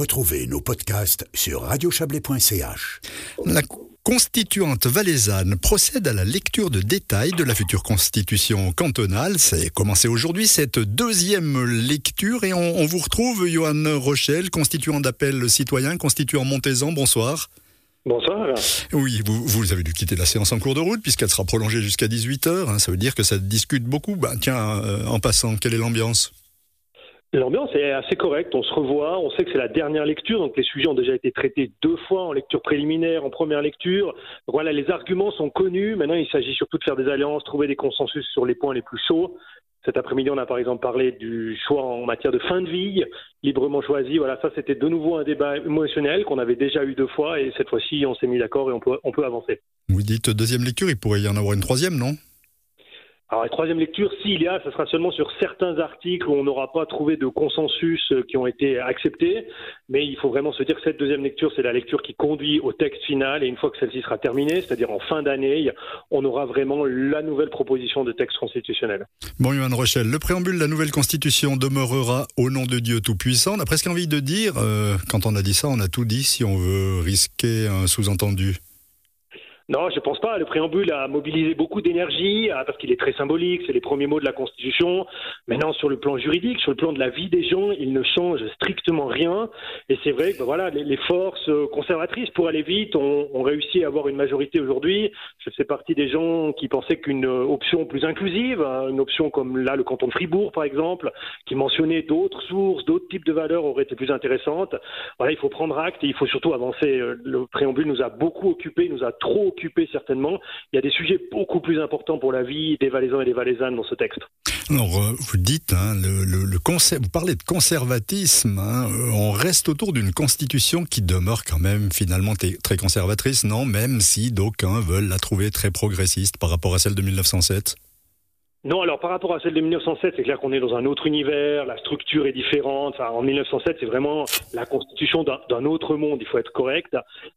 Retrouvez nos podcasts sur radiochablais.ch. La constituante valaisanne procède à la lecture de détails de la future constitution cantonale. C'est commencé aujourd'hui cette deuxième lecture et on, vous retrouve, Johan Rochelle, constituant d'appel citoyen, constituant Montezan. Bonsoir. Bonsoir. Oui, vous, vous, avez dû quitter la séance en cours de route puisqu'elle sera prolongée jusqu'à 18h. Hein. ça veut dire que ça discute beaucoup. Ben, tiens, euh, en passant, quelle est l'ambiance? L'ambiance est assez correcte, on se revoit, on sait que c'est la dernière lecture, donc les sujets ont déjà été traités deux fois en lecture préliminaire, en première lecture. Voilà, les arguments sont connus, maintenant il s'agit surtout de faire des alliances, trouver des consensus sur les points les plus chauds. Cet après-midi, on a par exemple parlé du choix en matière de fin de vie, librement choisi. Voilà, ça c'était de nouveau un débat émotionnel qu'on avait déjà eu deux fois et cette fois-ci on s'est mis d'accord et on peut, on peut avancer. Vous dites deuxième lecture, il pourrait y en avoir une troisième, non? Alors, la troisième lecture, s'il y a, ce sera seulement sur certains articles où on n'aura pas trouvé de consensus euh, qui ont été acceptés. Mais il faut vraiment se dire que cette deuxième lecture, c'est la lecture qui conduit au texte final. Et une fois que celle-ci sera terminée, c'est-à-dire en fin d'année, on aura vraiment la nouvelle proposition de texte constitutionnel. Bon, Yohann Rochelle, le préambule de la nouvelle constitution demeurera au nom de Dieu Tout-Puissant. On a presque envie de dire, euh, quand on a dit ça, on a tout dit si on veut risquer un sous-entendu. Non, je pense pas. Le préambule a mobilisé beaucoup d'énergie ah, parce qu'il est très symbolique. C'est les premiers mots de la Constitution. Maintenant, sur le plan juridique, sur le plan de la vie des gens, il ne change strictement rien. Et c'est vrai que voilà, les, forces conservatrices, pour aller vite, ont, réussi à avoir une majorité aujourd'hui. Je fais partie des gens qui pensaient qu'une option plus inclusive, hein, une option comme là le canton de Fribourg, par exemple, qui mentionnait d'autres sources, d'autres types de valeurs, aurait été plus intéressante. Voilà, il faut prendre acte et il faut surtout avancer. Le préambule nous a beaucoup occupé, nous a trop certainement. Il y a des sujets beaucoup plus importants pour la vie des Valaisans et des Valaisannes dans ce texte. Alors, euh, vous dites, hein, le, le, vous parlez de conservatisme, hein, euh, on reste autour d'une constitution qui demeure quand même finalement très conservatrice, non? Même si d'aucuns veulent la trouver très progressiste par rapport à celle de 1907 non, alors par rapport à celle de 1907, c'est clair qu'on est dans un autre univers, la structure est différente. Enfin, en 1907, c'est vraiment la constitution d'un autre monde, il faut être correct.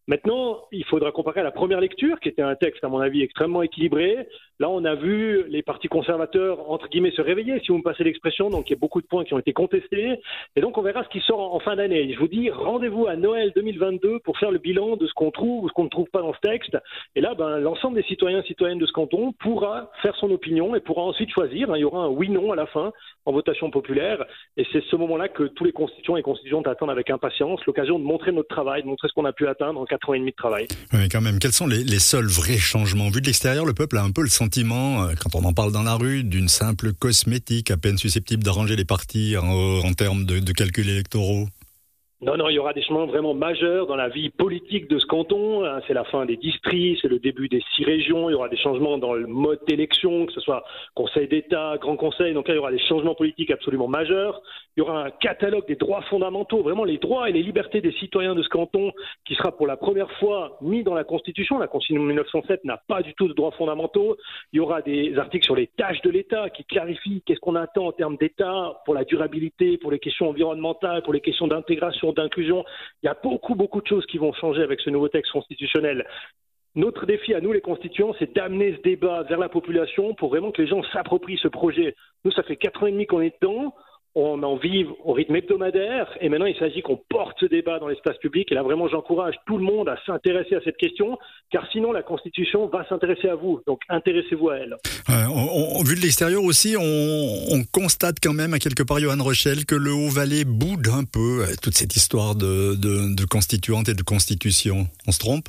Maintenant, il faudra comparer à la première lecture, qui était un texte, à mon avis, extrêmement équilibré. Là, on a vu les partis conservateurs, entre guillemets, se réveiller, si vous me passez l'expression. Donc, il y a beaucoup de points qui ont été contestés. Et donc, on verra ce qui sort en fin d'année. Je vous dis, rendez-vous à Noël 2022 pour faire le bilan de ce qu'on trouve ou ce qu'on ne trouve pas dans ce texte. Et là, ben, l'ensemble des citoyens et citoyennes de ce canton pourra faire son opinion et pourra ensuite choisir. Hein. Il y aura un oui-non à la fin en votation populaire. Et c'est ce moment-là que tous les constituants et constituantes attendent avec impatience l'occasion de montrer notre travail, de montrer ce qu'on a pu atteindre en quatre ans et demi de travail. Oui, quand même. Quels sont les, seuls vrais changements? Vu de l'extérieur, le peuple a un peu le sentiment, euh, quand on en parle dans la rue, d'une simple cosmétique à peine susceptible d'arranger les partis en, termes de calculs électoraux. Non, non, il y aura des changements vraiment majeurs dans la vie politique de ce canton. Hein. C'est la fin des districts, c'est le début des six régions. Il y aura des changements dans le mode d'élection, que ce soit Conseil d'État, Grand Conseil. Donc là, il y aura des changements politiques absolument majeurs. Il y aura un catalogue des droits fondamentaux, vraiment les droits et les libertés des citoyens de ce canton, qui sera pour la première fois mis dans la Constitution. La Constitution de 1907 n'a pas du tout de droits fondamentaux. Il y aura des articles sur les tâches de l'État qui clarifient qu'est-ce qu'on attend en termes d'État pour la durabilité, pour les questions environnementales, pour les questions d'intégration d'inclusion. Il y a beaucoup, beaucoup de choses qui vont changer avec ce nouveau texte constitutionnel. Notre défi à nous, les constituants, c'est d'amener ce débat vers la population pour vraiment que les gens s'approprient ce projet. Nous, ça fait quatre ans et demi qu'on est dedans on en vive au rythme hebdomadaire et maintenant il s'agit qu'on porte ce débat dans l'espace public et là vraiment j'encourage tout le monde à s'intéresser à cette question car sinon la Constitution va s'intéresser à vous donc intéressez-vous à elle. Euh, vu de l'extérieur aussi on, constate quand même à quelque part Johan Rochelle que le Haut-Valais boude un peu toute cette histoire de, de, constituante et de constitution. On se trompe?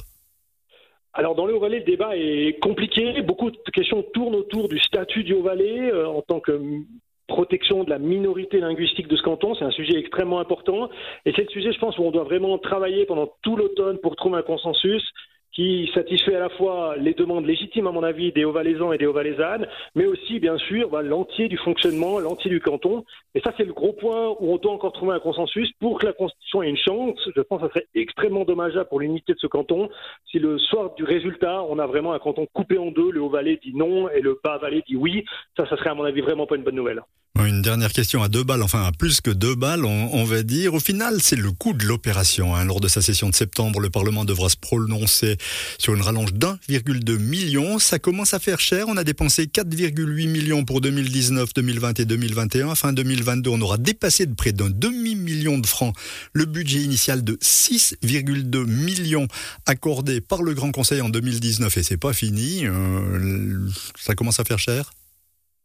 Alors dans le Haut-Valais, le débat est compliqué. Beaucoup de questions tournent autour du statut du Haut-Valais euh, en tant que protection de la minorité linguistique de ce canton. C'est un sujet extrêmement important. Et c'est le sujet, je pense, où on doit vraiment travailler pendant tout l'automne pour trouver un consensus qui satisfait à la fois les demandes légitimes, à mon avis, des Hauts-Valaisans et des Hauts-Valaisannes, mais aussi, bien sûr, bah, l'entier du fonctionnement, l'entier du canton. Et ça, c'est le gros point où on doit encore trouver un consensus pour que la Constitution ait une chance. Je pense que ça serait extrêmement dommageable pour l'unité de ce canton si le soir du résultat, on a vraiment un canton coupé en deux, le Haut-Valais dit non et le Bas-Valais dit oui. Ça, ça serait, à mon avis, vraiment pas une bonne nouvelle. Une dernière question à deux balles, enfin à plus que deux balles, on, va dire. Au final, c'est le coût de l'opération. Hein. Lors de sa session de septembre, le Parlement devra se prononcer sur une rallonge d'1,2 million. Ça commence à faire cher. On a dépensé 4,8 millions pour 2019, 2020 et 2021. Fin 2022, on aura dépassé de près d'un demi-million de francs le budget initial de 6,2 millions accordé par le Grand Conseil en 2019. Et c'est pas fini. Euh, ça commence à faire cher.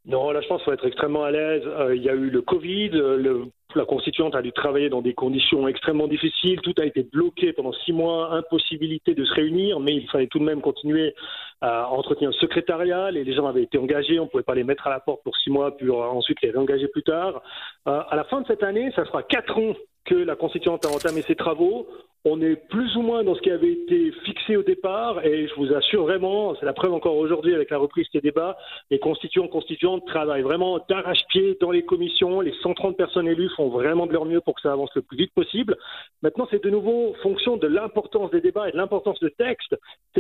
Non, là, je pense qu'il faut être extrêmement à l'aise. Euh, il y a eu le Covid, euh, la constituante a dû travailler dans des conditions extrêmement difficiles. Tout a été bloqué pendant six mois, impossibilité de se réunir, mais il fallait tout de même continuer à entretenir le secrétariat. Les, gens avaient été engagés, on ne pouvait pas les mettre à la porte pour six mois, puis ensuite les réengager plus tard. Euh, à la fin de cette année, ça sera quatre ans que la constituante a entamé ses travaux. On est plus ou moins dans ce qui avait été fixé au départ et je vous assure vraiment, c'est la preuve encore aujourd'hui avec la reprise des débats, les constituants constituantes travaillent vraiment d'arrache-pied dans les commissions, les 130 personnes élues font vraiment de leur mieux pour que ça avance le plus vite possible. Maintenant, c'est de nouveau fonction de l'importance des débats et de l'importance de texte,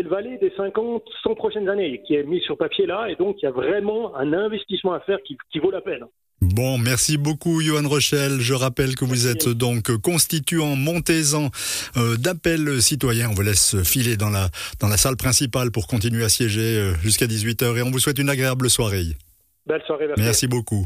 valet des 50, 100 prochaines années qui est mis sur papier là et donc il y a vraiment un investissement à faire qui, qui vaut la peine. Bon, merci beaucoup Johan Rochelle. Je rappelle que vous êtes donc constituant montaisan euh, d'appel citoyen. On vous laisse filer dans la, dans la salle principale pour continuer à siéger euh, jusqu'à 18h et on vous souhaite une agréable soirée. Belle soirée. Merci beaucoup.